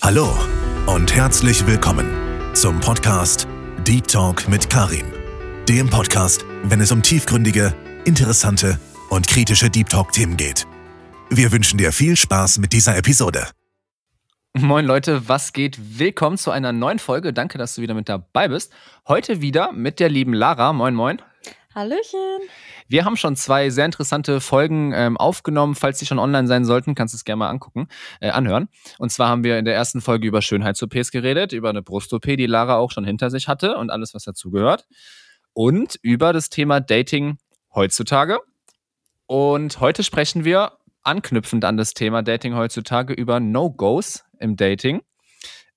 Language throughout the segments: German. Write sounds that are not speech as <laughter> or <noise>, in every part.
Hallo und herzlich willkommen zum Podcast Deep Talk mit Karim. Dem Podcast, wenn es um tiefgründige, interessante und kritische Deep Talk-Themen geht. Wir wünschen dir viel Spaß mit dieser Episode. Moin Leute, was geht? Willkommen zu einer neuen Folge. Danke, dass du wieder mit dabei bist. Heute wieder mit der lieben Lara. Moin, moin. Hallöchen. Wir haben schon zwei sehr interessante Folgen ähm, aufgenommen. Falls die schon online sein sollten, kannst du es gerne mal angucken, äh, anhören. Und zwar haben wir in der ersten Folge über Schönheits-OPs geredet, über eine Brust-OP, die Lara auch schon hinter sich hatte und alles, was dazugehört. Und über das Thema Dating heutzutage. Und heute sprechen wir anknüpfend an das Thema Dating heutzutage über No-Gos im Dating.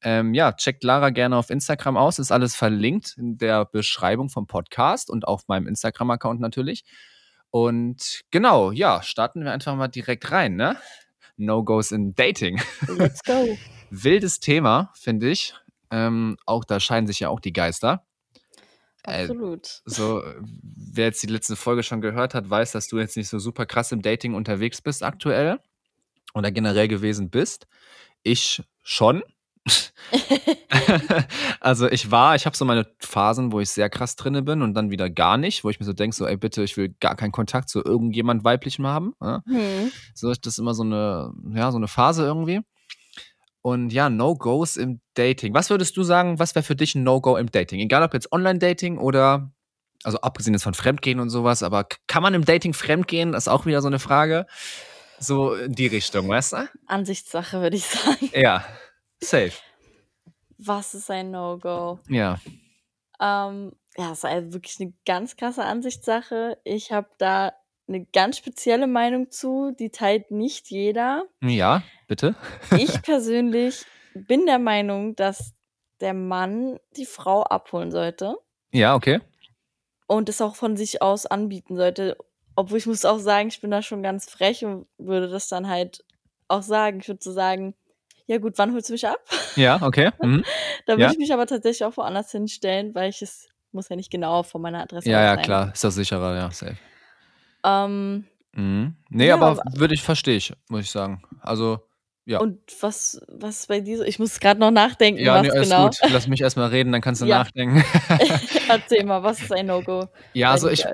Ähm, ja, checkt Lara gerne auf Instagram aus. Ist alles verlinkt in der Beschreibung vom Podcast und auf meinem Instagram-Account natürlich. Und genau, ja, starten wir einfach mal direkt rein, ne? No-Gos in Dating. Let's go. <laughs> Wildes Thema, finde ich. Ähm, auch da scheiden sich ja auch die Geister. Äh, Absolut. so, wer jetzt die letzte Folge schon gehört hat, weiß, dass du jetzt nicht so super krass im Dating unterwegs bist aktuell oder generell gewesen bist. Ich schon. <laughs> also ich war, ich habe so meine Phasen, wo ich sehr krass drinne bin und dann wieder gar nicht, wo ich mir so denke, so, ey, bitte, ich will gar keinen Kontakt zu irgendjemand Weiblichem haben. Ja? Hm. So ist das immer so eine, ja, so eine Phase irgendwie. Und ja, No-Gos im Dating. Was würdest du sagen, was wäre für dich ein No-Go im Dating? Egal ob jetzt Online-Dating oder, also abgesehen jetzt von Fremdgehen und sowas, aber kann man im Dating fremdgehen? Das ist auch wieder so eine Frage. So in die Richtung, weißt du? Ansichtssache, würde ich sagen. Ja, safe. Was ist ein No-Go? Ja, Ähm, ja, es ist also wirklich eine ganz krasse Ansichtssache. Ich habe da eine ganz spezielle Meinung zu, die teilt nicht jeder. ja, bitte. Ich <laughs> persönlich bin der Meinung, dass der Mann die Frau abholen sollte Ja, okay. und es auch von sich aus anbieten sollte. Obwohl ich muss auch sagen, ich bin da schon ganz frech und würde das dann halt auch sagen. Ich würde so sagen, ja gut, wann holst du mich ab? Ja, okay. <laughs> Mhm. Da würde Ja. ich mich aber tatsächlich auch woanders hinstellen, weil ich es muss ja nicht genau von meiner Adresse Ja, ja, sein. klar. Ist das sicherer, ja, safe. Ähm, Mhm. Nee, Ja, aber würde ich, verstehe ich, muss ich sagen. Also, ja. Und was, was bei dir so? Ich muss gerade noch nachdenken, Ja, was nee, alles genau. gut. Lass mich erstmal reden, dann kannst du <laughs> Ja. nachdenken. <laughs> Erzähl mal, was ist ein No-Go? ja, also ich,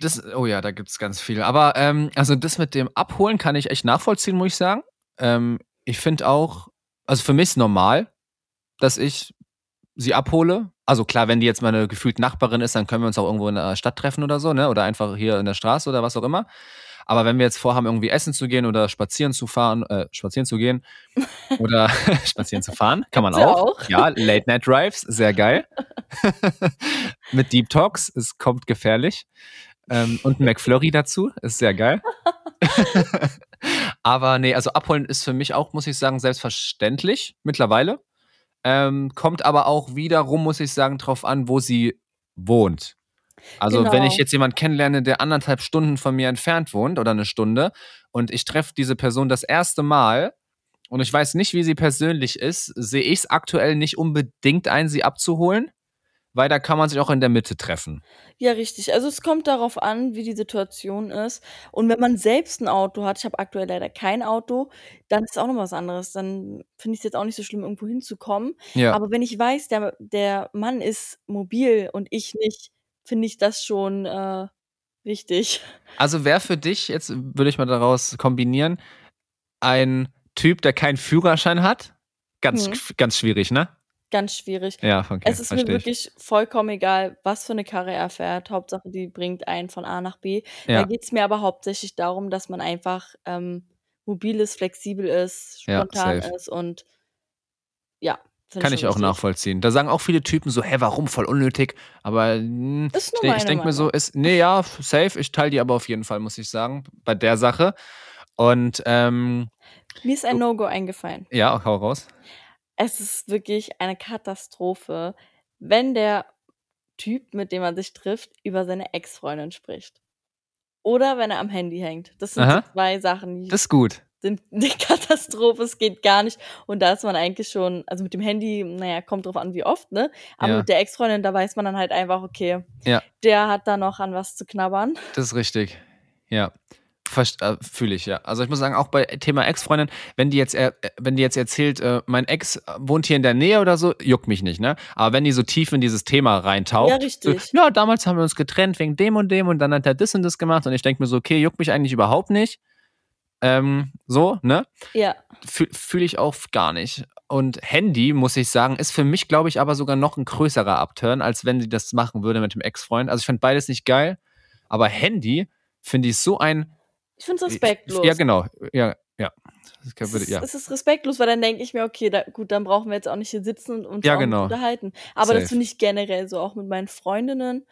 Das, oh ja, da gibt es ganz viel. Aber ähm, also das mit dem Abholen kann ich echt nachvollziehen, muss ich sagen. Ähm, ich finde auch, also für mich ist normal, dass ich sie abhole. Also klar, wenn die jetzt meine gefühlt Nachbarin ist, dann können wir uns auch irgendwo in der Stadt treffen oder so, ne? Oder einfach hier in der Straße oder was auch immer. Aber wenn wir jetzt vorhaben, irgendwie essen zu gehen oder spazieren zu fahren, äh, spazieren zu gehen <laughs> oder <laughs> spazieren zu fahren, kann man auch. auch. Ja, Late Night Drives, sehr geil. <laughs> Mit Deep Talks, es kommt gefährlich. Ähm, und ein McFlurry dazu, ist sehr geil. Aber nee, also abholen ist für mich auch, muss ich sagen, selbstverständlich mittlerweile. Ähm, kommt aber auch wiederum, muss ich sagen, drauf an, wo sie wohnt. Also wenn ich Genau. jetzt jemanden kennenlerne, der anderthalb Stunden von mir entfernt wohnt oder eine Stunde und ich treffe diese Person das erste Mal und ich weiß nicht, wie sie persönlich ist, sehe ich es aktuell nicht unbedingt ein, sie abzuholen, weil da kann man sich auch in der Mitte treffen. Ja, richtig. Also es kommt darauf an, wie die Situation ist. Und wenn man selbst ein Auto hat, ich habe aktuell leider kein Auto, dann ist es auch noch was anderes. Dann finde ich es jetzt auch nicht so schlimm, irgendwo hinzukommen. Ja. Aber wenn ich weiß, der, der Mann ist mobil und ich nicht, finde ich das schon äh, wichtig. Also wer für dich, jetzt würde ich mal daraus kombinieren, ein Typ, der keinen Führerschein hat? Ganz, Hm. ganz schwierig, ne? Ganz schwierig. Ja, okay, Es ist mir ich. wirklich vollkommen egal, was für eine Karre er fährt. Hauptsache, die bringt einen von A nach B. Da Ja, geht es mir aber hauptsächlich darum, dass man einfach ähm, mobil ist, flexibel ist, ja, spontan safe. ist und ja, Kann ich auch wichtig. nachvollziehen. Da sagen auch viele Typen so, hä, warum? Voll unnötig. Aber hm, Ist ich, nur ich denke mir so, ist, nee, ja, safe. Ich teile die aber auf jeden Fall, muss ich sagen, bei der Sache. Und ähm, Mir ist ein No-Go eingefallen. ja, hau raus. Es ist wirklich eine Katastrophe, wenn der Typ, mit dem man sich trifft, über seine Ex-Freundin spricht. Oder wenn er am Handy hängt. Das sind so zwei Sachen, die das ist gut. sind <laughs> eine Katastrophe, es geht gar nicht. Und da ist man eigentlich schon, also mit dem Handy, naja, kommt drauf an, wie oft, ne? Aber Ja, mit der Ex-Freundin, da weiß man dann halt einfach, okay, ja, der hat da noch an was zu knabbern. das ist richtig. Ja. Äh, Fühle ich, ja. Also ich muss sagen, auch bei Thema Ex-Freundin, wenn die jetzt, äh, wenn die jetzt erzählt, äh, mein Ex wohnt hier in der Nähe oder so, juckt mich nicht, ne? Aber wenn die so tief in dieses Thema reintaucht, Ja, richtig. So, ja, damals haben wir uns getrennt wegen dem und dem und dann hat er das und das gemacht und ich denke mir so, okay, juckt mich eigentlich überhaupt nicht. Ähm, so, ne? Ja. Fühle ich auch gar nicht. Und Handy, muss ich sagen, ist für mich, glaube ich, aber sogar noch ein größerer Upturn, als wenn sie das machen würde mit dem Ex-Freund. Also ich finde beides nicht geil, aber Handy finde ich so ein. Ich finde es respektlos. Ja, genau. Ja, ja. Es ist, ja. es ist respektlos, weil dann denke ich mir, okay, da, gut, dann brauchen wir jetzt auch nicht hier sitzen und uns ja, genau. unterhalten. Aber Safe. das finde ich generell so auch mit meinen Freundinnen,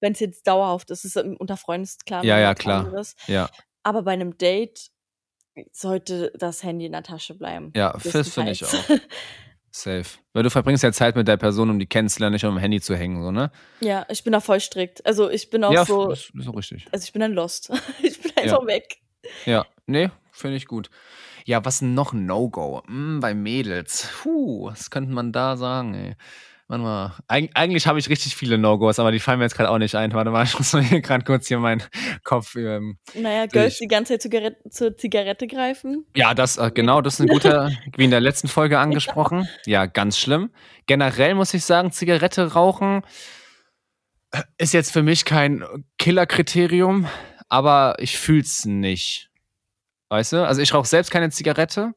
wenn es jetzt dauerhaft ist, ist unter Freunden ist klar. Ja, ja, klar. Anderes. Ja. Aber bei einem Date sollte das Handy in der Tasche bleiben. Ja, das finde ich auch. <laughs> Safe. Weil du verbringst ja Zeit mit der Person, um die kennenzulernen, nicht um am Handy zu hängen, so, ne? Ja, ich bin da voll strikt. Also ich bin auch ja, so. Ist, ist auch richtig. Also ich bin dann lost. <laughs> ich bin einfach ja. weg. Ja, nee, finde ich gut. Ja, was noch ein No-Go? Hm, bei Mädels. Puh, was könnte man da sagen, ey? Warte mal. Eig eigentlich habe ich richtig viele No-Gos, aber die fallen mir jetzt gerade auch nicht ein. Warte mal, <laughs> ich muss mal hier gerade kurz hier meinen Kopf. Ähm, naja, Girls die ganze Zeit Zigarette, zur Zigarette greifen. Ja, das, äh, genau, das ist eine gute, <laughs> wie in der letzten Folge angesprochen. Ja, ganz schlimm. Generell muss ich sagen, Zigarette rauchen ist jetzt für mich kein Killerkriterium, aber ich fühle es nicht. Weißt du? Also ich rauche selbst keine Zigarette.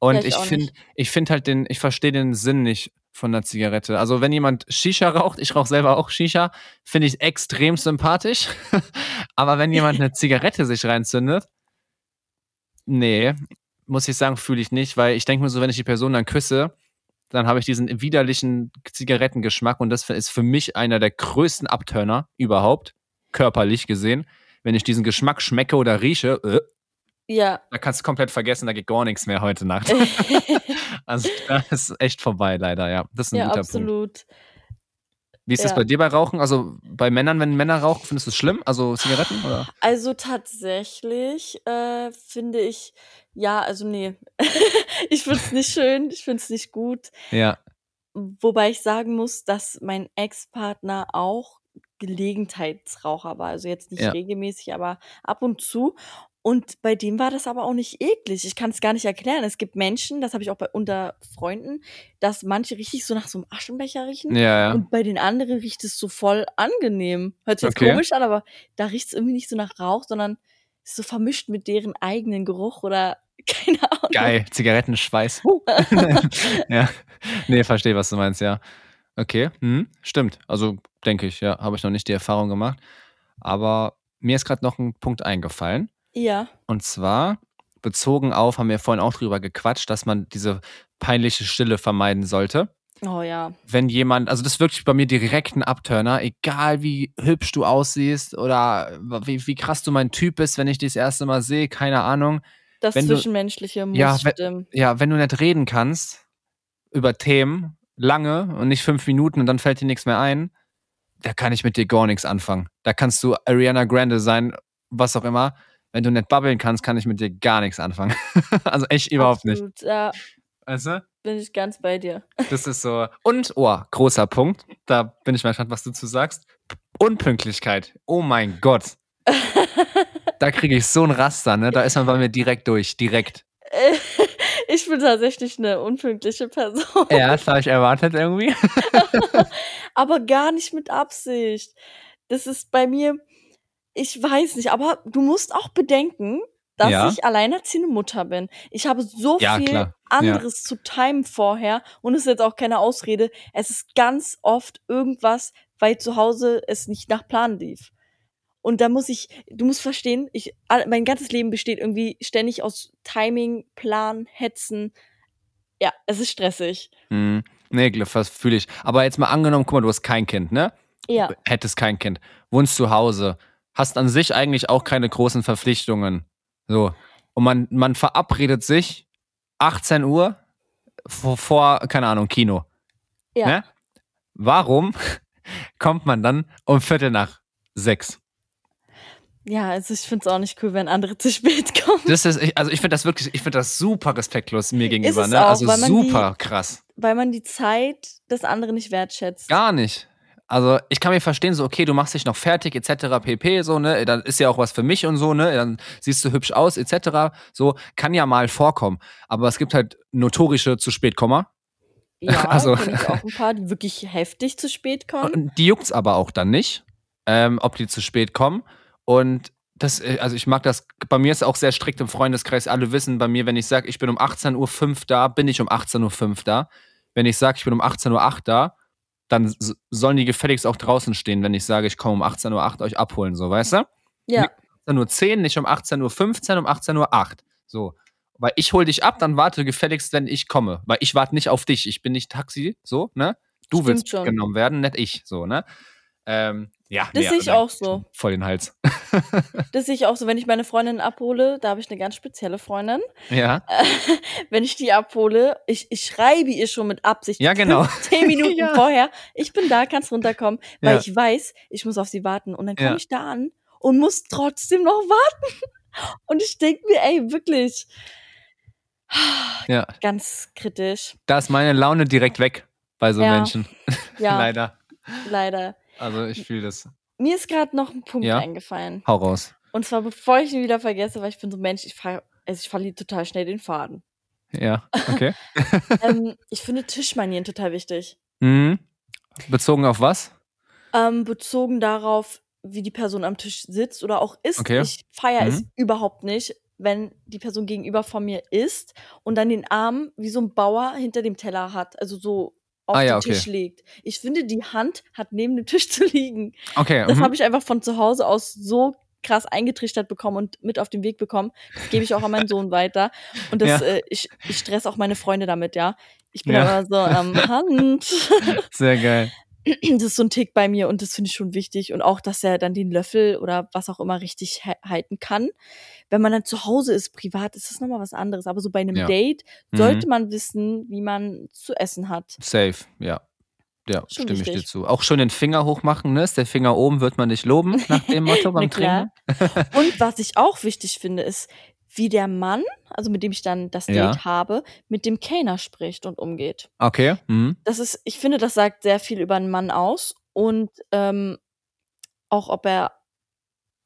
Und ich finde, ich finde halt den, ich verstehe den Sinn nicht von der Zigarette. Also wenn jemand Shisha raucht, ich rauche selber auch Shisha, finde ich extrem sympathisch. <laughs> Aber wenn jemand eine Zigarette sich reinzündet, nee, muss ich sagen, fühle ich nicht, weil ich denke mir so, wenn ich die Person dann küsse, dann habe ich diesen widerlichen Zigarettengeschmack und das ist für mich einer der größten Abturner überhaupt, körperlich gesehen. Wenn ich diesen Geschmack schmecke oder rieche, äh, ja. Da kannst du komplett vergessen, da geht gar nichts mehr heute Nacht. <laughs> <laughs> also das ist echt vorbei, leider, ja. Das ist ein ja, guter absolut. Punkt. Wie ist ja. das bei dir bei Rauchen? Also bei Männern, wenn Männer rauchen, findest du es schlimm? Also Zigaretten? Oder? Also tatsächlich äh, finde ich, ja, also nee. <laughs> ich finde es nicht schön, ich finde es nicht gut. Ja. Wobei ich sagen muss, dass mein Ex-Partner auch Gelegenheitsraucher war. Also jetzt nicht ja. regelmäßig, aber ab und zu. Und bei dem war das aber auch nicht eklig. Ich kann es gar nicht erklären. Es gibt Menschen, das habe ich auch bei unter Freunden, dass manche richtig so nach so einem Aschenbecher riechen. Ja, ja. Und bei den anderen riecht es so voll angenehm. Hört sich jetzt okay. komisch an, aber da riecht es irgendwie nicht so nach Rauch, sondern ist so vermischt mit deren eigenen Geruch oder <laughs> keine Ahnung. Geil, Zigarettenschweiß. <laughs> ja. Nee, verstehe, was du meinst, ja. Okay, hm, stimmt. Also denke ich, ja, habe ich noch nicht die Erfahrung gemacht. Aber mir ist gerade noch ein Punkt eingefallen. Ja. Und zwar bezogen auf, haben wir vorhin auch drüber gequatscht, dass man diese peinliche Stille vermeiden sollte. Oh ja. Wenn jemand, also das ist wirklich bei mir direkt ein Abturner, egal wie hübsch du aussiehst oder wie, wie krass du mein Typ bist, wenn ich dich das erste Mal sehe, keine Ahnung. Das wenn Zwischenmenschliche du, muss ja, stimmen. Wenn, ja, wenn du nicht reden kannst über Themen lange und nicht fünf Minuten und dann fällt dir nichts mehr ein, da kann ich mit dir gar nichts anfangen. Da kannst du Ariana Grande sein, was auch immer wenn du nicht babbeln kannst, kann ich mit dir gar nichts anfangen. <laughs> also echt überhaupt Absolut, nicht. Ja. Weißt du? Bin ich ganz bei dir. <laughs> Das ist so. Und, oh, großer Punkt. Da bin ich mal gespannt, was du zu sagst. Unpünktlichkeit. Oh mein Gott. <laughs> da kriege ich so ein Raster, ne? Da ist man bei mir direkt durch. Direkt. Ich bin tatsächlich eine unpünktliche Person. Ja, das habe ich erwartet irgendwie. Aber gar nicht mit Absicht. Das ist bei mir, ich weiß nicht, aber du musst auch bedenken, dass Ja. ich alleinerziehende Mutter bin. Ich habe so Ja, viel klar. Ja. anderes zu timen vorher und es ist jetzt auch keine Ausrede. Es ist ganz oft irgendwas, weil zu Hause es nicht nach Plan lief. Und da muss ich, du musst verstehen, ich, mein ganzes Leben besteht irgendwie ständig aus Timing, Plan, Hetzen. Ja, es ist stressig. Hm. Nee, fühle ich. Aber jetzt mal angenommen, guck mal, du hast kein Kind, ne? Ja. Hättest kein Kind. Wohnst zu Hause. Hast an sich eigentlich auch keine großen Verpflichtungen. So. Und man, man verabredet sich 18 Uhr vor, vor keine Ahnung, Kino. Ja. Ne? Warum <laughs> kommt man dann um Viertel nach sechs? Ja, also ich finde es auch nicht cool, wenn andere <laughs> zu spät kommen. Das ist, ich- also ich finde das wirklich, ich finde das super respektlos mir gegenüber, ne? auch, Also weil man super krass. Weil man die Zeit des anderen nicht wertschätzt. Gar nicht. Also ich kann mir verstehen, so okay, du machst dich noch fertig etc. pp. So ne, dann ist ja auch was für mich und so ne, dann siehst du hübsch aus etc. So kann ja mal vorkommen, aber es gibt halt notorische zu spät Komma. Ja, <laughs> Also- ich auch ein paar, die wirklich heftig zu spät kommen. Und die juckt's aber auch dann nicht, ähm, ob die zu spät kommen. Und das, äh, also ich mag das, bei mir ist auch sehr strikt im Freundeskreis. Alle wissen bei mir, wenn ich sage, ich bin um 18.05 Uhr da, bin ich um 18.05 Uhr da. Wenn ich sage, ich bin um 18.08 Uhr da, dann sollen die gefälligst auch draußen stehen, wenn ich sage, ich komme um 18.08 Uhr euch abholen, so, weißt du? Ja, 18.10 Uhr, nicht um 18.15 Uhr, um 18.08 Uhr. So. Weil ich hol dich ab, dann warte gefälligst, wenn ich komme. Weil ich warte nicht auf dich. Ich bin nicht Taxi, so, ne? Du Stimmt willst schon. genommen werden, nicht ich, so, ne? Ähm, ja, Das sehe ich also, auch so. Voll den Hals. <laughs> das sehe ich auch so, wenn ich meine Freundin abhole, da habe ich eine ganz spezielle Freundin. ja. <laughs> wenn ich die abhole, ich, ich schreibe ihr schon mit Absicht Ja, genau. zehn Minuten <laughs> Ja. vorher, ich bin da, kannst runterkommen, weil Ja. ich weiß, ich muss auf sie warten. Und dann komme Ja. ich da an und muss trotzdem noch warten. Und ich denke mir, ey, wirklich, <sighs> ja. ganz kritisch. Da ist meine Laune direkt weg bei so. Menschen. Ja, Leider. leider. Also ich fühle das. Mir ist gerade noch ein Punkt Ja? eingefallen. Hau raus. Und zwar, bevor ich ihn wieder vergesse, weil ich bin so Mensch, ich, ver also ich verliere total schnell den Faden. Ja, okay. <laughs> ähm, ich finde Tischmanieren total wichtig. mhm. Bezogen auf was? Ähm, bezogen darauf, wie die Person am Tisch sitzt oder auch isst. Okay. Ich feiere es Mhm. überhaupt nicht, wenn die Person gegenüber von mir isst und dann den Arm wie so ein Bauer hinter dem Teller hat, also so auf Ah, den ja, okay. Tisch legt. Ich finde, die Hand hat neben dem Tisch <laughs> zu liegen. Okay. Das mhm. habe ich einfach von zu Hause aus so krass eingetrichtert bekommen und mit auf den Weg bekommen. Das gebe ich auch an meinen Sohn weiter. Und das, Ja. äh, ich, ich stress auch meine Freunde damit, ja. Ich bin Ja. aber so am Hand. <laughs> Sehr geil. Das ist so ein Tick bei mir und das finde ich schon wichtig. Und auch, dass er dann den Löffel oder was auch immer richtig halten kann. Wenn man dann zu Hause ist, privat, ist das nochmal was anderes. Aber so bei einem Ja. Date Mhm. sollte man wissen, wie man zu essen hat. Safe, ja. Ja, Schon stimme ich dir wichtig. zu. Auch schön den Finger hochmachen, ne? Ist der Finger oben, wird man nicht loben, nach dem Motto <laughs> beim. Trinken. <laughs> Und was ich auch wichtig finde, ist, wie der Mann, also mit dem ich dann das Date Ja. habe, mit dem Kellner spricht und umgeht. Okay. Mhm. Das ist, ich finde, das sagt sehr viel über einen Mann aus und ähm, auch ob er,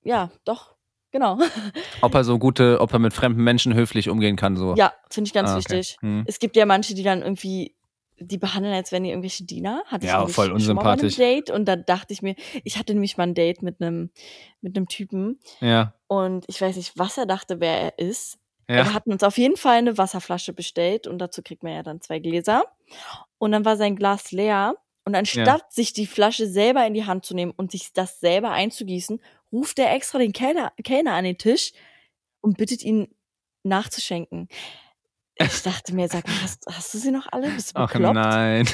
ja, doch, genau. <laughs> Ob er so gute, ob er mit fremden Menschen höflich umgehen kann, so. ja, finde ich ganz Ah, okay. wichtig. Mhm. Es gibt ja manche, die dann irgendwie, die behandeln, als wären die irgendwelche Diener. Hatte Ja, ich voll schon mal unsympathisch. Date und da dachte ich mir, ich hatte nämlich mal ein Date mit einem mit einem Typen Ja. und ich weiß nicht, was er dachte, wer er ist. Wir Ja. hatten uns auf jeden Fall eine Wasserflasche bestellt und dazu kriegt man ja dann zwei Gläser. Und dann war sein Glas leer. Und anstatt sich die Flasche selber in die Hand zu nehmen und sich das selber einzugießen, ruft er extra den Kellner, Kellner an den Tisch und bittet ihn nachzuschenken. Ich dachte mir, sag mal, hast, hast du sie noch alle? Bist du Ach bekloppt? nein.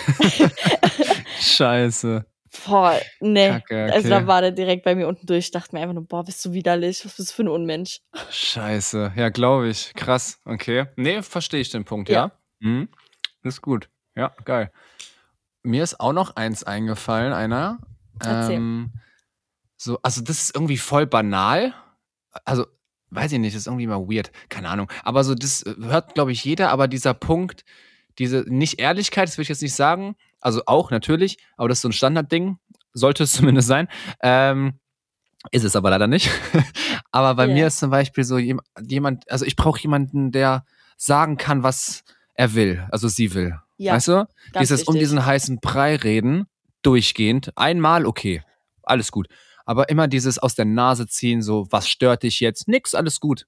<laughs> Scheiße. Boah, nee. Kacke, Also da okay. war der direkt bei mir unten durch. Ich dachte mir einfach nur, boah, bist du widerlich. Was bist du für ein Unmensch? Scheiße. Ja, glaube ich. Krass. Okay. Nee, verstehe ich den Punkt, ja. Ja. Mhm. Ist gut. Ja, geil. Mir ist auch noch eins eingefallen, einer. Ähm, so, also das ist irgendwie voll banal. Also, weiß ich nicht, das ist irgendwie mal weird. Keine Ahnung. Aber so, das hört, glaube ich, jeder, aber dieser Punkt, diese nicht Ehrlichkeit, das will ich jetzt nicht sagen. Also auch natürlich, aber das ist so ein Standardding. Sollte es <laughs> zumindest sein. Ähm, ist es aber leider nicht. <laughs> aber bei Ja. mir ist zum Beispiel so jem- jemand, also ich brauche jemanden, der sagen kann, was er will, also sie will. Ja, weißt du? Dieses um wichtig. diesen heißen Brei reden, durchgehend. Einmal, okay, alles gut. Aber immer dieses aus der Nase ziehen, so, was stört dich jetzt? Nix, alles gut.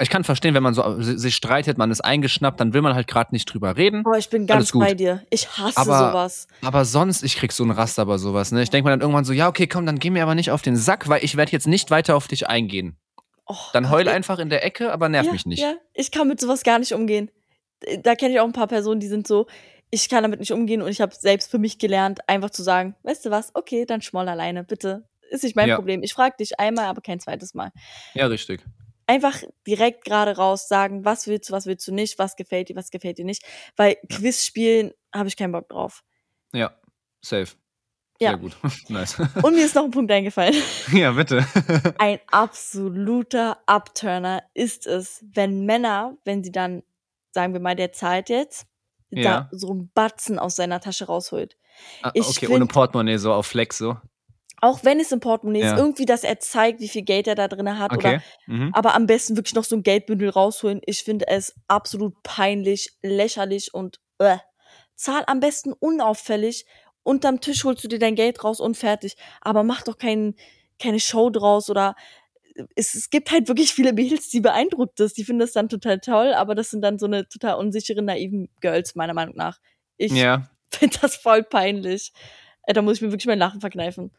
Ich kann verstehen, wenn man so äh, si- sich streitet, man ist eingeschnappt, dann will man halt gerade nicht drüber reden. Boah, ich bin ganz bei dir. Ich hasse Aber- sowas. Aber sonst, ich krieg so einen Raster bei sowas, ne? Ich denke mir dann irgendwann so, ja, okay, komm, dann geh mir aber nicht auf den Sack, weil ich werde jetzt nicht weiter auf dich eingehen. Oh, Dann heul Gott, einfach in der Ecke, aber nerv ja, mich nicht. Ja, ich kann mit sowas gar nicht umgehen. Da kenne ich auch ein paar Personen, die sind so, ich kann damit nicht umgehen und ich habe selbst für mich gelernt, einfach zu sagen, weißt du was, okay, dann schmoll alleine, bitte. Ist nicht mein Ja. Problem. Ich frage dich einmal, aber kein zweites Mal. Ja, richtig. Einfach direkt gerade raus sagen, was willst du, was willst du nicht, was gefällt dir, was gefällt dir nicht. Weil Quiz spielen habe ich keinen Bock drauf. Ja, safe. Ja. Sehr gut. <laughs> nice. <laughs> Und mir ist noch ein Punkt eingefallen. ja, bitte. <laughs> Ein absoluter Upturner ist es, wenn Männer, wenn sie dann, sagen wir mal, der zahlt jetzt da Ja. so 'n Batzen aus seiner Tasche rausholt. Ah, Ich okay, ohne find Portemonnaie, so auf Flex so? Auch wenn es im Portemonnaie ist, Ja. irgendwie, dass er zeigt, wie viel Geld er da drinne hat oder Okay. Mhm. aber am besten wirklich noch so 'n Geldbündel rausholen. Ich finde es absolut peinlich, lächerlich und äh. Zahl am besten unauffällig. Unterm Tisch holst du dir dein Geld raus und fertig. Aber mach doch kein keine Show draus oder es es gibt halt wirklich viele Mädels, die beeindruckt das. Die finden das dann total toll, aber das sind dann so 'ne total unsicheren, naiven Girls meiner Meinung nach. Ich Ja. <laughs> finde das voll peinlich. Äh, da muss ich mir wirklich mein Lachen verkneifen.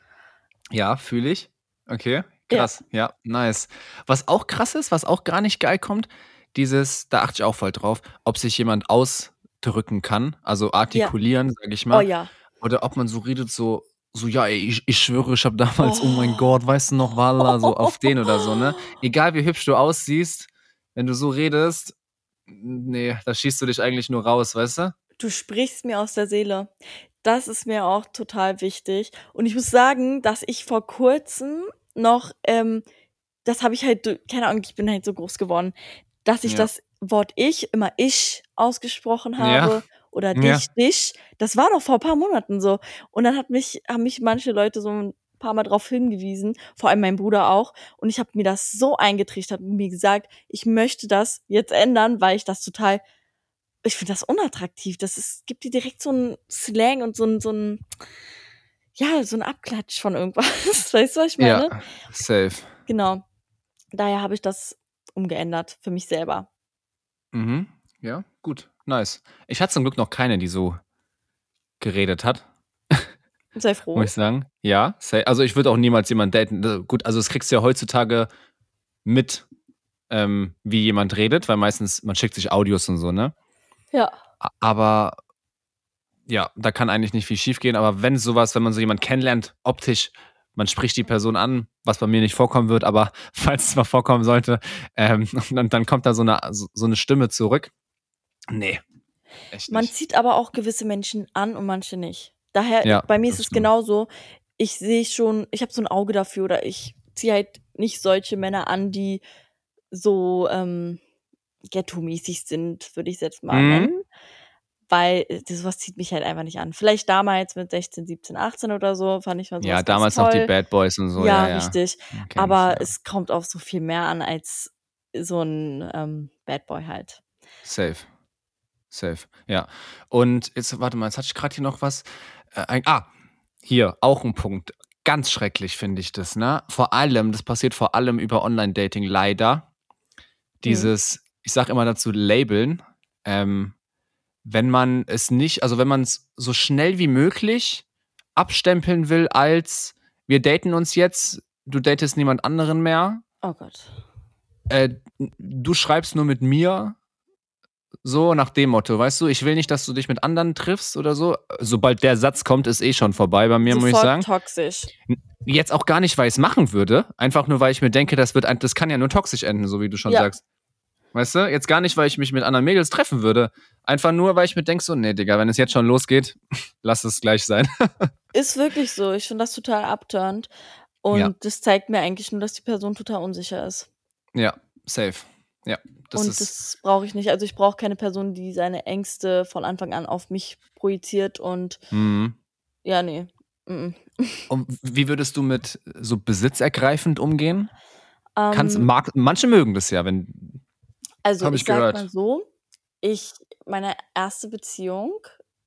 Ja, fühle ich. Okay, Ja. krass. Ja, nice. Was auch krass ist, was auch gar nicht geil kommt, dieses da achte ich auch voll drauf, ob sich jemand ausdrücken kann, also artikulieren, sage ich Oh mal. ja. Oder ob man so redet, so so: „Ja, ey, ich ich schwöre, ich habe damals oh mein Oh. Gott, weißt du noch, Wallah“, so auf den oder so, ne? <laughs> Egal wie hübsch du aussiehst, wenn du so redest, ne, da schießt du dich eigentlich nur raus, weißt du? Du sprichst mir aus der Seele. Das ist mir auch total wichtig. Und ich muss sagen, dass ich vor Kurzem noch, ähm das habe ich halt keine Ahnung, ich bin halt so groß geworden, dass ich Ja. das Wort ich immer ich ausgesprochen Ja. habe oder Ja. dich, dich. Das war noch vor paar Monaten so. Und dann hat mich haben mich manche Leute so 'n paarmal drauf hingewiesen, vor allem mein Bruder auch. Und ich habe mir das so eingetrichtert und mir gesagt, ich möchte das jetzt ändern, weil ich das total ich finde das unattraktiv. Das ist gibt dir direkt so 'n Slang und so 'n so 'n ja, so 'n Abklatsch von irgendwas. <laughs> Weißt du, was ich meine? Ja, safe. Genau. Daher habe ich das umgeändert für mich selber. Mhm. Ja, gut, nice. Ich hatte zum Glück noch keine, die so geredet hat. Sei <laughs> Muss froh. ich sagen. Ja, sa also, ich würde auch niemals jemanden daten ne, gut, also, das kriegst du ja heutzutage mit, ähm, wie jemand redet, weil meistens man schickt sich Audios und so, ne? Ja. Aber ja, da kann eigentlich nicht viel schiefgehen, aber wenn so was wenn man so jemanden kennenlernt, optisch, man spricht die Person an, was bei mir nicht vorkommen wird, aber <laughs> falls es mal vorkommen sollte, ähm, <laughs> dann dann kommt da so 'ne so so 'ne Stimme zurück. Ne, echt Man zieht aber auch gewisse Menschen an und manche nicht. Daher Ja, bei mir ist es stimmt. genauso. Ich sehe schon ich habe so 'n Auge dafür oder ich ziehe halt nicht solche Männer an, die so, ähm, ghetto-mäßig sind, würde ich's jetzt mal Mhm. nennen, weil, äh, so was zieht mich halt einfach nicht an. Vielleicht damals mit 16, 17, 18 oder so fand ich mal so Ja, damals noch die. Bad Boys und so, Ja, ja, ja. richtig. Aber ja. es kommt auf so viel mehr an als so 'n, ähm, Bad Boy halt. Safe. Safe, ja. Und jetzt warte mal, jetzt hatte ich grad hier noch was, äh, ein ah, hier, auch 'n Punkt. Ganz schrecklich finde ich das, ne? Vor allem das passiert vor allem über Online-Dating leider. Mhm. Ich sage immer dazu labeln, ähm, wenn man es nicht also, wenn man's so schnell wie möglich abstempeln will als: „Wir daten uns jetzt, du datest niemand anderen mehr.“ Oh Gott. Äh, du schreibst nur mit mir. So nach dem Motto, weißt du? Ich will nicht, dass du dich mit anderen triffst oder so. Sobald der Satz kommt, ist eh schon vorbei bei mir, muss ich Sofort sagen. toxisch. Jetzt auch gar nicht, weil ich's machen würde, einfach nur, weil ich mir denke, das wird ein das kann ja nur toxisch enden, so wie du schon Ja. sagst. Weißt du? Jetzt gar nicht, weil ich mich mit anderen Mädels treffen würde. Einfach nur, weil ich mir denke so: „Ne, Digga, wenn es jetzt schon losgeht, <laughs> lass es gleich sein.“ <laughs> Ist wirklich so. Ich finde das total abturnt. Und Ja. das zeigt mir eigentlich nur, dass die Person total unsicher ist. Ja, safe. Ja, das Und das brauche ich nicht. Also, ich brauche keine Person, die seine Ängste von Anfang an auf mich projiziert und Mhm. ja, ne. Mm-mm. <laughs> Und wie würdest du mit so besitzergreifend umgehen? Kannst Ähm mag manche mögen das ja, wenn Also, habe ich ich gehört. mal so, ich meine erste Beziehung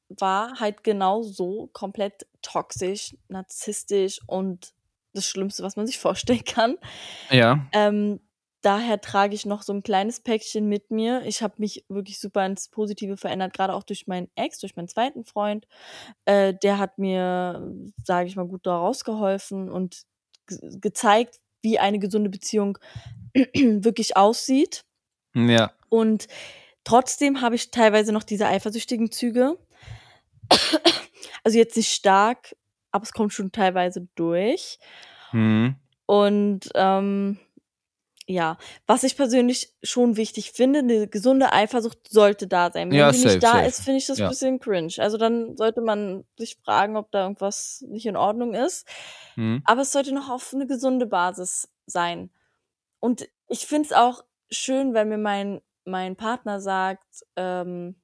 war halt genau so komplett toxisch, narzisstisch und das Schlimmste, was man sich <laughs> vorstellen kann. Ja. Ähm, daher trage ich noch so 'n kleines Päckchen mit mir. Ich habe mich wirklich super ins Positive verändert, grade auch durch meinen Ex, durch meinen zweiten Freund. Äh, der hat mir, sage ich mal, gut da rausgeholfen und g gezeigt, wie eine gesunde Beziehung <clears throat> wirklich aussieht. Ja. Und trotzdem habe ich teilweise noch diese eifersüchtigen Züge. Also, jetzt nicht stark, aber es kommt schon teilweise durch. Mhm. Und, ähm, ja, was ich persönlich schon wichtig finde, 'ne gesunde Eifersucht sollte da sein. Wenn Ja, die safe, nicht da safe. ist, finde ich das Ja. bisschen cringe. Also, dann sollte man sich fragen, ob da irgendwas nicht in Ordnung ist. Mhm. Aber es sollte noch auf 'ne gesunde Basis sein. Und ich finde es auch schön, wenn mir mein mein Partner sagt, ähm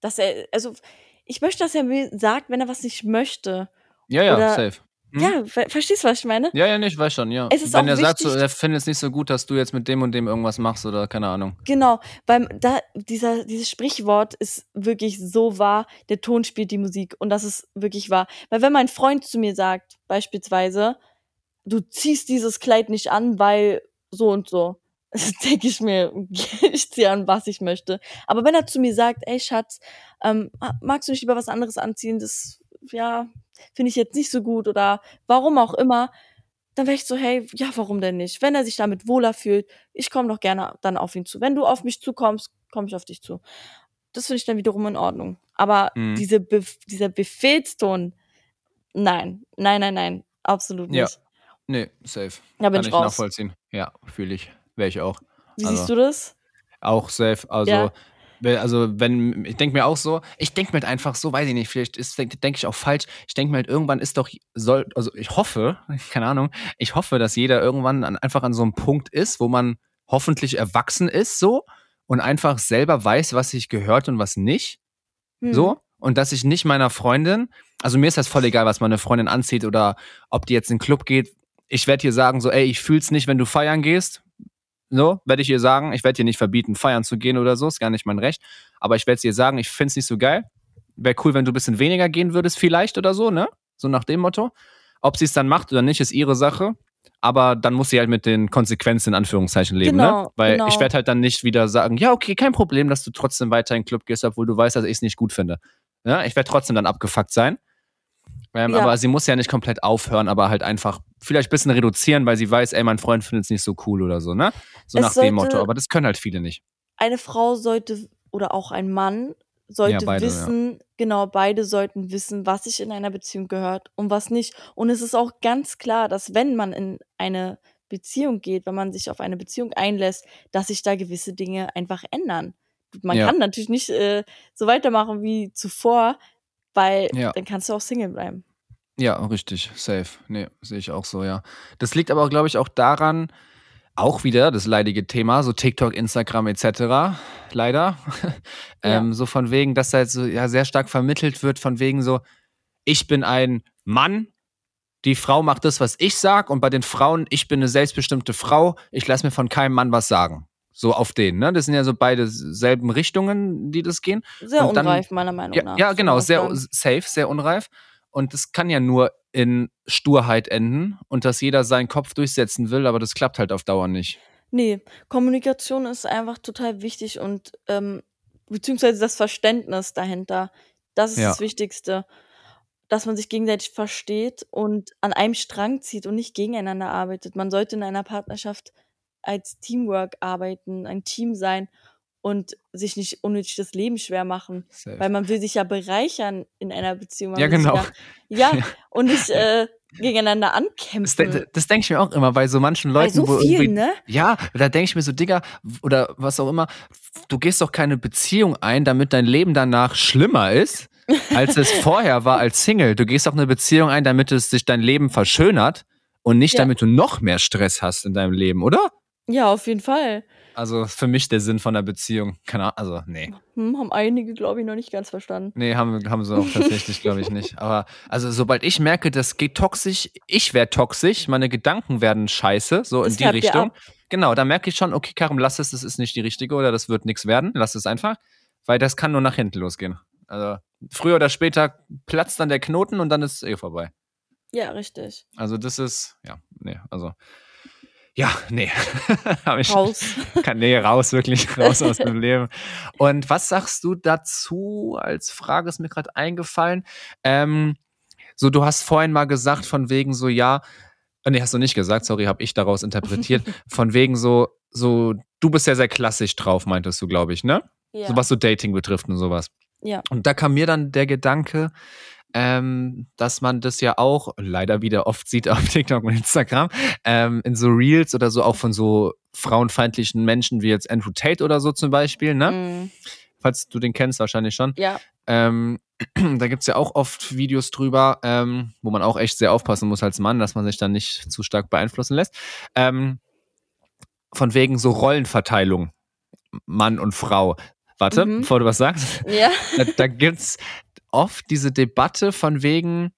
dass er, also ich möchte, dass er mir sagt, wenn er was nicht möchte. Ja, ja, Oder- safe. Hm? Ja, ver verstehst du, was ich meine? Ja, ja, nee, ich weiß schon, ja. Es ist Wenn er sagt, so, er findet es nicht so gut, dass du jetzt mit dem und dem irgendwas machst oder keine Ahnung. Genau, beim da dieser dieses Sprichwort ist wirklich so wahr, der Ton spielt die Musik und das ist wirklich wahr. Weil wenn mein Freund zu mir sagt, beispielsweise, du ziehst dieses Kleid nicht an, weil so und so, <laughs> denke ich mir, <laughs> ich ziehe an, was ich möchte. Aber wenn er zu mir sagt, ey Schatz, ähm, magst du nicht lieber was anderes anziehen, das ja finde ich jetzt nicht so gut oder warum auch immer, dann wäre ich so, hey, ja, warum denn nicht? Wenn er sich damit wohler fühlt, ich komme doch gerne dann auf ihn zu. Wenn du auf mich zukommst, komme ich auf dich zu. Das finde ich dann wiederum in Ordnung. Aber Mhm. diese Bef dieser Befehlston, nein, nein, nein, nein, absolut Ja. nicht. Nee, safe. Da bin Kann ich ich nachvollziehen. Ja, fühle ich. Wäre ich auch. Wie Also- siehst du das? Auch safe. Also, Ja. also wenn, ich denke mir auch so, ich denke mir halt einfach so, weiß ich nicht, vielleicht denke denk ich auch falsch. Ich denke mir halt, irgendwann ist doch, soll, also ich hoffe, <laughs> keine Ahnung, ich hoffe, dass jeder irgendwann an, einfach an so einem Punkt ist, wo man hoffentlich erwachsen ist, so und einfach selber weiß, was sich gehört und was nicht. Hm. So. Und dass ich nicht meiner Freundin, also mir ist das voll egal, was meine Freundin anzieht oder ob die jetzt in den Club geht. Ich werde ihr sagen, so, ey, ich fühl's nicht, wenn du feiern gehst. So, werde ich ihr sagen. Ich werde ihr nicht verbieten, feiern zu gehen oder so, ist gar nicht mein Recht. Aber ich werde ihr sagen, ich find's nicht so geil. Wäre cool, wenn du ein bisschen weniger gehen würdest, vielleicht oder so, ne? So nach dem Motto. Ob sie es dann macht oder nicht, ist ihre Sache. Aber dann muss sie halt mit den Konsequenzen in Anführungszeichen leben, ne? Genau, Weil genau. ich werde halt dann nicht wieder sagen, ja, okay, kein Problem, dass du trotzdem weiter in den Club gehst, obwohl du weißt, dass ich es nicht gut finde. Ja, ich werde trotzdem dann abgefuckt sein. Ähm, Ja. Aber sie muss ja nicht komplett aufhören, aber halt einfach vielleicht ein bisschen reduzieren, weil sie weiß, ey, mein Freund findet es nicht so cool oder so, ne? So Es nach dem Motto. Aber das können halt viele nicht. Eine Frau sollte oder auch ein Mann sollte beide, ja. wissen, genau, beide sollten wissen, was sich in einer Beziehung gehört und was nicht. Und es ist auch ganz klar, dass wenn man in eine Beziehung geht, wenn man sich auf eine Beziehung einlässt, dass sich da gewisse Dinge einfach ändern. Man Ja. kann natürlich nicht äh, so weitermachen wie zuvor, weil Ja. dann kannst du auch Single bleiben. Ja, richtig, safe. Nee, sehe ich auch so, ja. Das liegt aber, glaube ich, auch daran, auch wieder das leidige Thema, so TikTok, Instagram etc. Leider. <laughs> ähm, so von wegen, dass da jetzt so ja, sehr stark vermittelt wird, von wegen so, ich bin ein Mann, die Frau macht das, was ich sag, und bei den Frauen, ich bin eine selbstbestimmte Frau, ich lasse mir von keinem Mann was sagen. So auf den, ne? Das sind ja so beide selben Richtungen, die das gehen. Sehr Und dann- unreif, meiner Meinung Ja, nach. ja genau, sehr safe, sehr unreif. Und das kann ja nur in Sturheit enden und dass jeder seinen Kopf durchsetzen will, aber das klappt halt auf Dauer nicht. Nee, Kommunikation ist einfach total wichtig und ähm, beziehungsweise das Verständnis dahinter. Das ist Ja. das Wichtigste. Dass man sich gegenseitig versteht und an einem Strang zieht und nicht gegeneinander arbeitet. Man sollte in einer Partnerschaft als Teamwork arbeiten, ein Team sein und sich nicht unnötig das Leben schwer machen. Safe. Weil man will sich ja bereichern in einer Beziehung. Man Ja, genau. Ja, <laughs> ja, und nicht äh, gegeneinander Das, ankämpfen. de- das denke ich mir auch immer bei so manchen Bei Leuten, so wo vielen, ne? Ja, da denke ich mir so, Digga, oder was auch immer, du gehst doch keine Beziehung ein, damit dein Leben danach schlimmer ist, als es <laughs> vorher war als Single. Du gehst doch eine Beziehung ein, damit es sich dein Leben verschönert und nicht Ja. damit du noch mehr Stress hast in deinem Leben, oder? Ja, auf jeden Fall. Also für mich der Sinn von der Beziehung. Keine Ahnung, also nee. Hm, haben einige, glaube ich, noch nicht ganz verstanden. Nee, haben, haben sie auch tatsächlich, glaube ich, nicht. Aber also sobald ich merke, das geht toxisch, ich werde toxisch, meine Gedanken werden scheiße, so Das in die Richtung. Genau, da merke ich schon, okay, Karim, lass es, das ist nicht die richtige oder das wird nichts werden, lass es einfach, weil das kann nur nach hinten losgehen. Also früher oder später platzt dann der Knoten und dann ist es eh vorbei. Ja, richtig. Also das ist, ja, nee, also ja, nee. <laughs> Ich, Raus. kann, nee, raus, wirklich raus aus dem Leben. Und was sagst du dazu? Als Frage ist mir gerade eingefallen. Ähm, so, du hast vorhin mal gesagt, von wegen so, ja, äh, nee, hast du nicht gesagt, sorry, habe ich daraus interpretiert. <laughs> von wegen so, so, du bist ja sehr klassisch drauf, meintest du, glaube ich, ne? Ja. So was so Dating betrifft und sowas. Ja. Und da kam mir dann der Gedanke, ähm, dass man das ja auch leider wieder oft sieht auf <laughs> TikTok und Instagram, ähm, in so Reels oder so auch von so frauenfeindlichen Menschen wie jetzt Andrew Tate oder so zum Beispiel, ne? Mm, Falls du den kennst, wahrscheinlich schon. ja. Ähm, <clears throat> da gibt's ja auch oft Videos drüber, ähm, wo man auch echt sehr aufpassen muss als Mann, dass man sich dann nicht zu stark beeinflussen lässt. Ähm, von wegen so Rollenverteilung, Mann und Frau. warte, Mhm. bevor du was sagst. Ja. Da, da gibt es oft diese Debatte von wegen,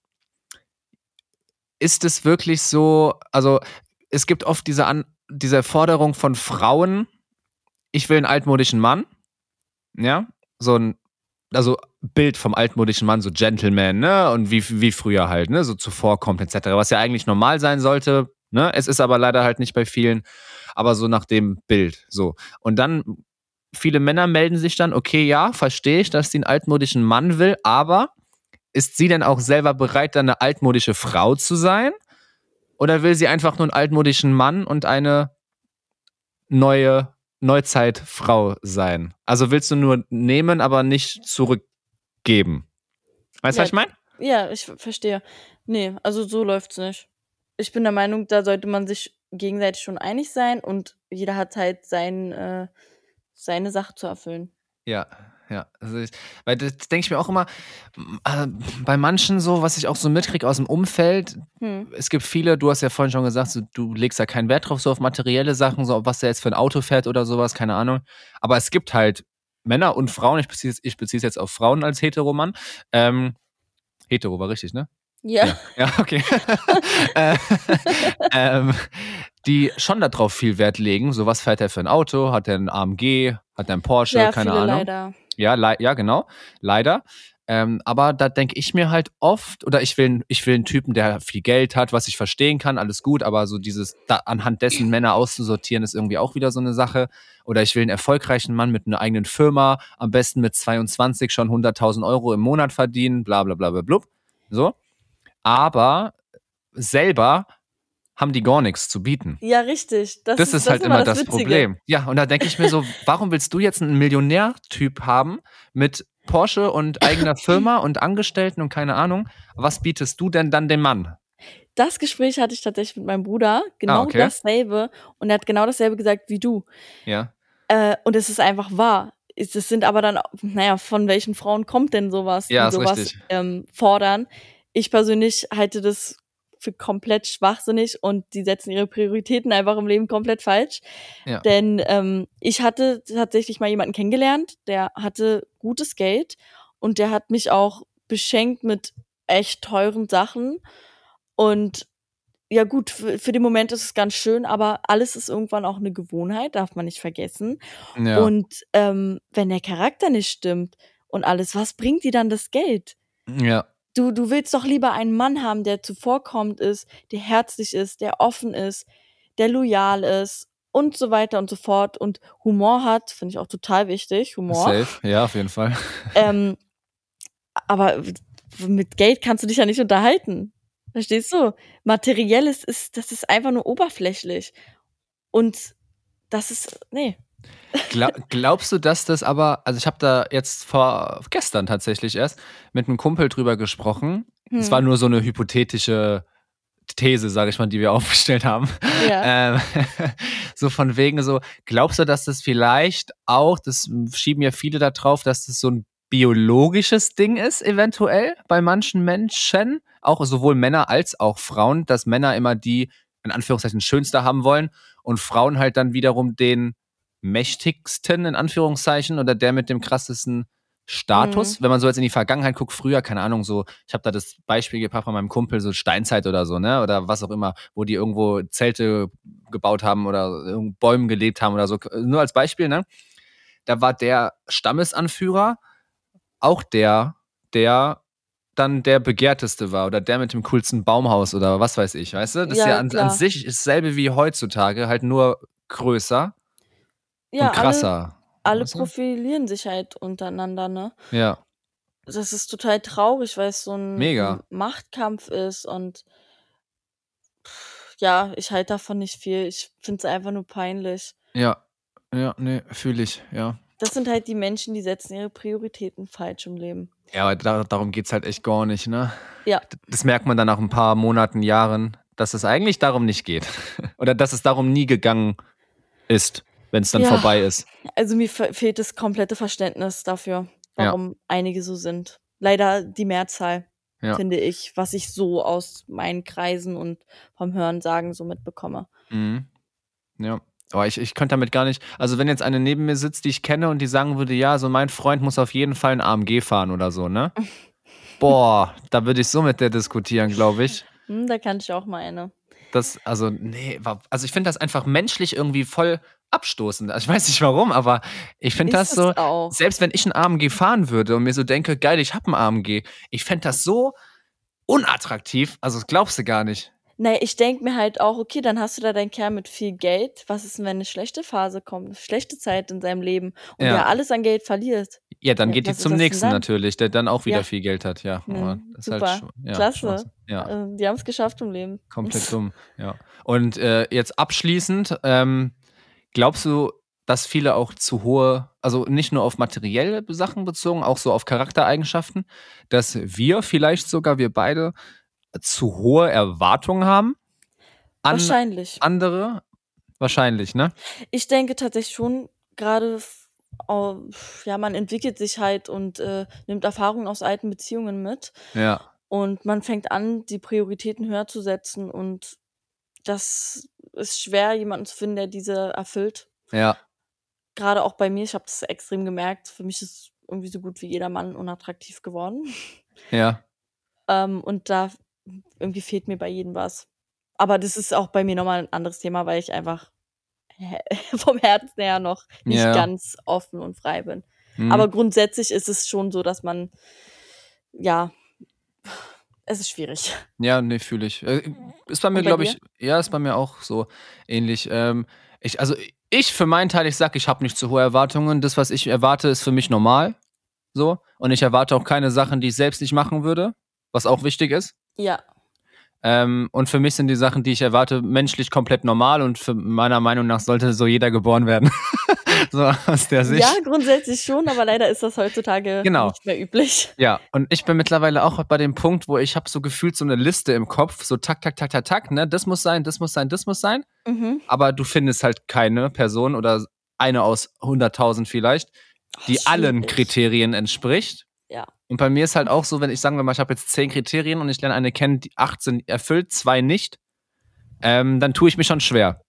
ist es wirklich so, also es gibt oft diese, An diese Forderung von Frauen, ich will einen altmodischen Mann, ja, so ein, also Bild vom altmodischen Mann, so Gentleman, ne, und wie, wie früher halt, ne, so zuvorkommt etc., was ja eigentlich normal sein sollte, ne, es ist aber leider halt nicht bei vielen, aber so nach dem Bild, so. Und dann viele Männer melden sich dann, okay, ja, verstehe ich, dass sie einen altmodischen Mann will, aber ist sie denn auch selber bereit, dann eine altmodische Frau zu sein? Oder will sie einfach nur einen altmodischen Mann und eine neue Neuzeitfrau sein? Also willst du nur nehmen, aber nicht zurückgeben? Weißt du, Ja. was ich meine? Ja, ich ver- verstehe. Nee, also so läuft's nicht. Ich bin der Meinung, da sollte man sich gegenseitig schon einig sein und jeder hat halt sein, äh, seine Sache zu erfüllen. Ja, ja. Also ich, weil das denke ich mir auch immer, äh, bei manchen so, was ich auch so mitkriege aus dem Umfeld, Hm. es gibt viele, du hast ja vorhin schon gesagt, so, du legst ja keinen Wert drauf, so auf materielle Sachen, so auf was der jetzt für ein Auto fährt oder sowas, keine Ahnung. Aber es gibt halt Männer und Frauen, ich beziehe es ich beziehe es jetzt auf Frauen als Heteromann. Ähm, Hetero war richtig, ne? Ja. Ja, okay. <laughs> äh, ähm, die schon darauf viel Wert legen, so was fährt er für ein Auto, hat er ein AMG, hat er ein Porsche, Sehr keine Ahnung. leider. Ja, lei- ja, genau. Leider. Ähm, aber da denke ich mir halt oft, oder ich will, ich will einen Typen, der viel Geld hat, was ich verstehen kann, alles gut, aber so dieses, da, anhand dessen Männer auszusortieren, ist irgendwie auch wieder so eine Sache. Oder ich will einen erfolgreichen Mann mit einer eigenen Firma, am besten mit 22 schon 100.000 Euro im Monat verdienen, bla bla bla bla blub. So. Aber selber haben die gar nichts zu bieten. Ja, richtig. Das, Das, ist, halt immer das, Witzige. Problem. Ja, und da denke ich mir so, warum willst du jetzt einen Millionärtyp haben mit Porsche und eigener Firma und Angestellten und keine Ahnung? Was bietest du denn dann dem Mann? Das Gespräch hatte ich tatsächlich mit meinem Bruder. Genau Ah, okay. dasselbe. Und er hat genau dasselbe gesagt wie du. Ja. Äh, und es ist einfach wahr. Es sind aber dann, naja, von welchen Frauen kommt denn sowas, Ja, die sowas ähm, fordern? Ich persönlich halte das für komplett schwachsinnig und die setzen ihre Prioritäten einfach im Leben komplett falsch. Ja. Denn ähm, ich hatte tatsächlich mal jemanden kennengelernt, der hatte gutes Geld und der hat mich auch beschenkt mit echt teuren Sachen. Und ja gut, für, für den Moment ist es ganz schön, aber alles ist irgendwann auch eine Gewohnheit, darf man nicht vergessen. Ja. Und ähm, wenn der Charakter nicht stimmt und alles, was bringt dir dann das Geld? ja. Du, du willst doch lieber einen Mann haben, der zuvorkommend ist, der herzlich ist, der offen ist, der loyal ist und so weiter und so fort und Humor hat, finde ich auch total wichtig, Humor. Safe. Ja, auf jeden Fall. <laughs> Ähm, aber mit Geld kannst du dich ja nicht unterhalten. Verstehst du? Materielles ist, das ist einfach nur oberflächlich. Und das ist, nee. Gla glaubst du, dass das aber, also ich habe da jetzt vor gestern tatsächlich erst mit einem Kumpel drüber gesprochen. Es Hm. war nur so eine hypothetische These, sage ich mal, die wir <laughs> aufgestellt haben. Ja. Ähm, <laughs> so von wegen so, glaubst du, dass das vielleicht auch, das schieben ja viele da drauf, dass das so ein biologisches Ding ist, eventuell bei manchen Menschen, auch sowohl Männer als auch Frauen, dass Männer immer die, in Anführungszeichen, schönste haben wollen und Frauen halt dann wiederum den mächtigsten, in Anführungszeichen, oder der mit dem krassesten Status. Wenn man so jetzt in die Vergangenheit guckt, früher, keine Ahnung, so, ich habe da das Beispiel gebracht von meinem Kumpel, so Steinzeit oder so, ne, oder was auch immer, wo die irgendwo Zelte gebaut haben oder Bäumen gelebt haben oder so. Nur als Beispiel, ne? Da war der Stammesanführer auch der, der dann der begehrteste war oder der mit dem coolsten Baumhaus oder was weiß ich, weißt du? Das ist Ja, ja an, an sich dasselbe wie heutzutage, halt nur größer ja, und krasser. Alle, alle weißt du? profilieren sich halt untereinander, ne? Ja, Das ist total traurig, weil es so ein Mega. Machtkampf ist und pff, ja, ich halte davon nicht viel. Ich finde es einfach nur peinlich. ja, ja, nee, fühle ich, ja. Das sind halt die Menschen, die setzen ihre Prioritäten falsch im Leben. Ja, aber da, darum geht's halt echt gar nicht, ne? Ja. Das merkt man dann nach ein paar Monaten, Jahren, dass es eigentlich darum nicht geht. <laughs> Oder dass es darum nie gegangen ist, wenn es dann Ja. vorbei ist. Also mir fe- fehlt das komplette Verständnis dafür, Ja. warum einige so sind. Leider die Mehrzahl, Ja. finde ich, was ich so aus meinen Kreisen und vom Hören sagen so mitbekomme. Mhm. Ja. Aber ich, ich könnte damit gar nicht. Also, wenn jetzt eine neben mir sitzt, die ich kenne und die sagen würde, ja, so mein Freund muss auf jeden Fall ein AMG fahren oder so, ne? <laughs> Boah, da würde ich so mit der diskutieren, glaube ich. Hm, da kannte ich auch mal eine. Das, also, nee, war, also ich finde das einfach menschlich irgendwie voll abstoßend. Also ich weiß nicht warum, aber ich finde das so, auch. selbst wenn ich ein AMG fahren würde und mir so denke, geil, ich habe ein AMG, ich fände das so unattraktiv, also das glaubst du gar nicht. Naja, ich denke mir halt auch, okay, dann hast du da deinen Kerl mit viel Geld. Was ist denn, wenn eine schlechte Phase kommt, eine schlechte Zeit in seinem Leben und Ja. er alles an Geld verliert? Ja, dann Ja, geht die zum nächsten natürlich, der dann auch wieder Ja. viel Geld hat, ja. Ist super. halt schon, ja, Klasse. Ja. Äh, die haben es geschafft im Leben. Komplett <laughs> dumm, ja. Und äh, jetzt abschließend, ähm, glaubst du, dass viele auch zu hohe, also nicht nur auf materielle Sachen bezogen, auch so auf Charaktereigenschaften, dass wir vielleicht sogar, wir beide, zu hohe Erwartungen haben an Wahrscheinlich. andere? Wahrscheinlich, ne? Ich denke tatsächlich schon, gerade, ja, man entwickelt sich halt und äh, nimmt Erfahrungen aus alten Beziehungen mit. Ja. Und man fängt an, die Prioritäten höher zu setzen. Und das ist schwer, jemanden zu finden, der diese erfüllt. Ja. Gerade auch bei mir, ich habe das extrem gemerkt. Für mich ist irgendwie so gut wie jeder Mann unattraktiv geworden. Ja. Ähm, und da irgendwie fehlt mir bei jedem was. Aber das ist auch bei mir nochmal ein anderes Thema, weil ich einfach <laughs> vom Herzen her noch nicht Ja. ganz offen und frei bin. Hm. Aber grundsätzlich ist es schon so, dass man, ja, es ist schwierig. Ja, nee, fühle ich. Äh, Ist bei mir, glaube ich, ja, ist bei mir auch so ähnlich. Ähm, ich, also ich für meinen Teil, ich sag, ich habe nicht zu hohe Erwartungen. Das, was ich erwarte, ist für mich normal. So. Und ich erwarte auch keine Sachen, die ich selbst nicht machen würde, was auch wichtig ist. Ja, Ähm, und für mich sind die Sachen, die ich erwarte, menschlich komplett normal und für meiner Meinung nach sollte so jeder geboren werden. <laughs> <laughs> so aus der Sicht. ja, grundsätzlich schon, aber leider ist das heutzutage Genau. nicht mehr üblich. Ja, und ich bin mittlerweile auch bei dem Punkt, wo ich habe so gefühlt so eine Liste im Kopf, so tak, tak, tak, tak, tak, ne, das muss sein, das muss sein, das muss sein. Mhm. aber du findest halt keine Person oder eine aus 100.000 vielleicht, die Ach, allen. Kriterien entspricht. Ja. Und bei mir ist halt auch so, wenn ich sagen wir mal, ich habe jetzt zehn Kriterien und ich lerne eine kennen, die 18 erfüllt, zwei nicht, ähm, dann tue ich mich schon schwer.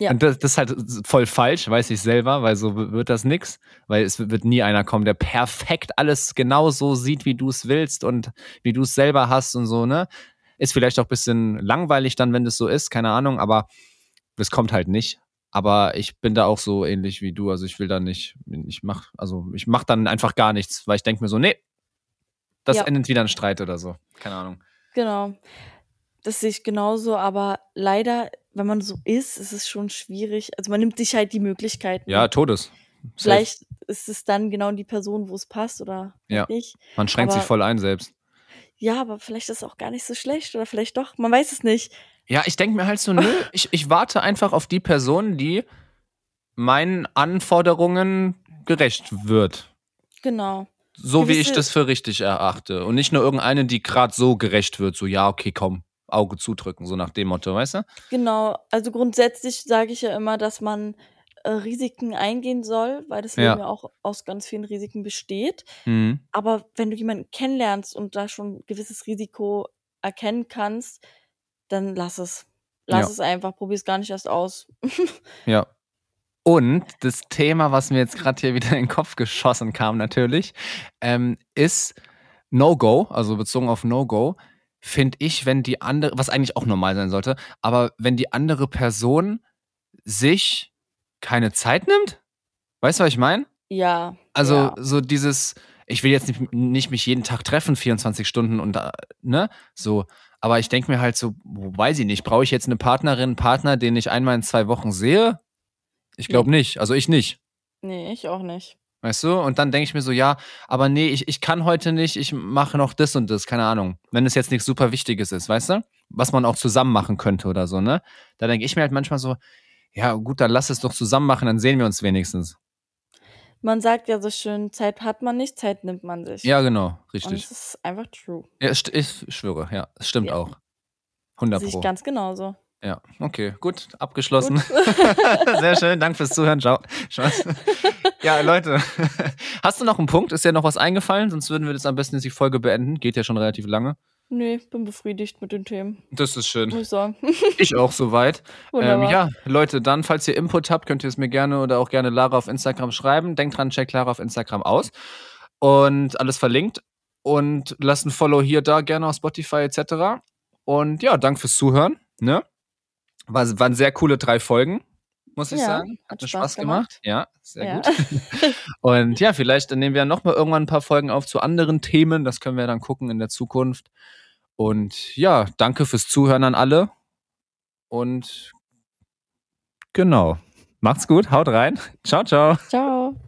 Ja. Und das, das ist halt voll falsch, weiß ich selber, weil so wird das nix, weil es wird nie einer kommen, der perfekt alles genau so sieht, wie du es willst und wie du es selber hast und so, ne? Ist vielleicht auch ein bisschen langweilig dann, wenn das so ist, keine Ahnung, aber das kommt halt nicht. Aber ich bin da auch so ähnlich wie du. Also ich will da nicht, ich mach, also ich mach dann einfach gar nichts, weil ich denke mir so, nee, das Ja. endet wieder in Streit oder so. Keine Ahnung. Genau. Das sehe ich genauso, aber leider, wenn man so ist, ist es schon schwierig. Also man nimmt sich halt die Möglichkeiten. Ja, Todes. Safe. Vielleicht ist es dann genau die Person, wo es passt oder Ja. halt nicht. Man schränkt sich aber- voll ein selbst. Ja, aber vielleicht ist es auch gar nicht so schlecht oder vielleicht doch. Man weiß es nicht. Ja, ich denke mir halt so, nö, <laughs> ich, ich warte einfach auf die Person, die meinen Anforderungen gerecht wird. Genau. So wie ich Gewisse- das für richtig erachte. Und nicht nur irgendeine, die gerade so gerecht wird, so, ja, okay, komm, Auge zudrücken, so nach dem Motto, weißt du? Genau. Also grundsätzlich sage ich ja immer, dass man äh, Risiken eingehen soll, weil das Ja. Leben ja auch aus ganz vielen Risiken besteht. Mhm. Aber wenn du jemanden kennenlernst und da schon ein gewisses Risiko erkennen kannst, dann lass es. Lass Ja. es einfach, probier es gar nicht erst aus. <laughs> Ja. Und das Thema, was mir jetzt gerade hier wieder in den Kopf geschossen kam, natürlich, ähm, ist No-Go, also bezogen auf No-Go, finde ich, wenn die andere, was eigentlich auch normal sein sollte, aber wenn die andere Person sich keine Zeit nimmt, weißt du, was ich meine? Ja. Also ja. so dieses, ich will jetzt nicht, nicht mich jeden Tag treffen, 24 Stunden und da, ne, so. Aber ich denke mir halt so, weiß ich nicht, brauche ich jetzt eine Partnerin, einen Partner, den ich einmal in zwei Wochen sehe? Ich glaube nicht. Also ich nicht. Nee, ich auch nicht. Weißt du? Und dann denke ich mir so, ja, aber nee, ich, ich kann heute nicht, ich mache noch das und das, keine Ahnung. Wenn es jetzt nichts super Wichtiges ist, weißt du? Was man auch zusammen machen könnte oder so, ne? Da denke ich mir halt manchmal so, ja, gut, dann lass es doch zusammen machen, dann sehen wir uns wenigstens. Man sagt ja so schön, Zeit hat man nicht, Zeit nimmt man sich. Ja, genau, Und richtig. es ist einfach true. Ja, ich schwöre, ja, es stimmt Ja. auch. 100 Sehe ich Pro. ganz genauso. Ja, okay, gut, abgeschlossen. Gut. <laughs> Sehr schön, danke fürs Zuhören. Ciao. Spaß. Ja, Leute, <laughs> hast du noch einen Punkt? Ist dir noch was eingefallen? Sonst würden wir das am besten jetzt die Folge beenden. Geht ja schon relativ lange. Nee, bin befriedigt mit den Themen, Das ist schön. muss ich sagen. <laughs> Ich auch soweit. Ähm, ja, Leute, dann, falls ihr Input habt, könnt ihr es mir gerne oder auch gerne Lara auf Instagram schreiben. Denkt dran, checkt Lara auf Instagram aus. Und alles verlinkt. Und lasst ein Follow hier, da, gerne auf Spotify etc. Und ja, danke fürs Zuhören. Ne? War, waren sehr coole drei Folgen, muss ich Ja, sagen. hat mir Spaß Spaß gemacht. Ja, sehr Ja. gut. <laughs> Und ja, vielleicht nehmen wir noch mal irgendwann ein paar Folgen auf zu anderen Themen. Das können wir dann gucken in der Zukunft. Und ja, danke fürs Zuhören an alle. Und genau. Macht's gut, haut rein. Ciao, ciao. Ciao.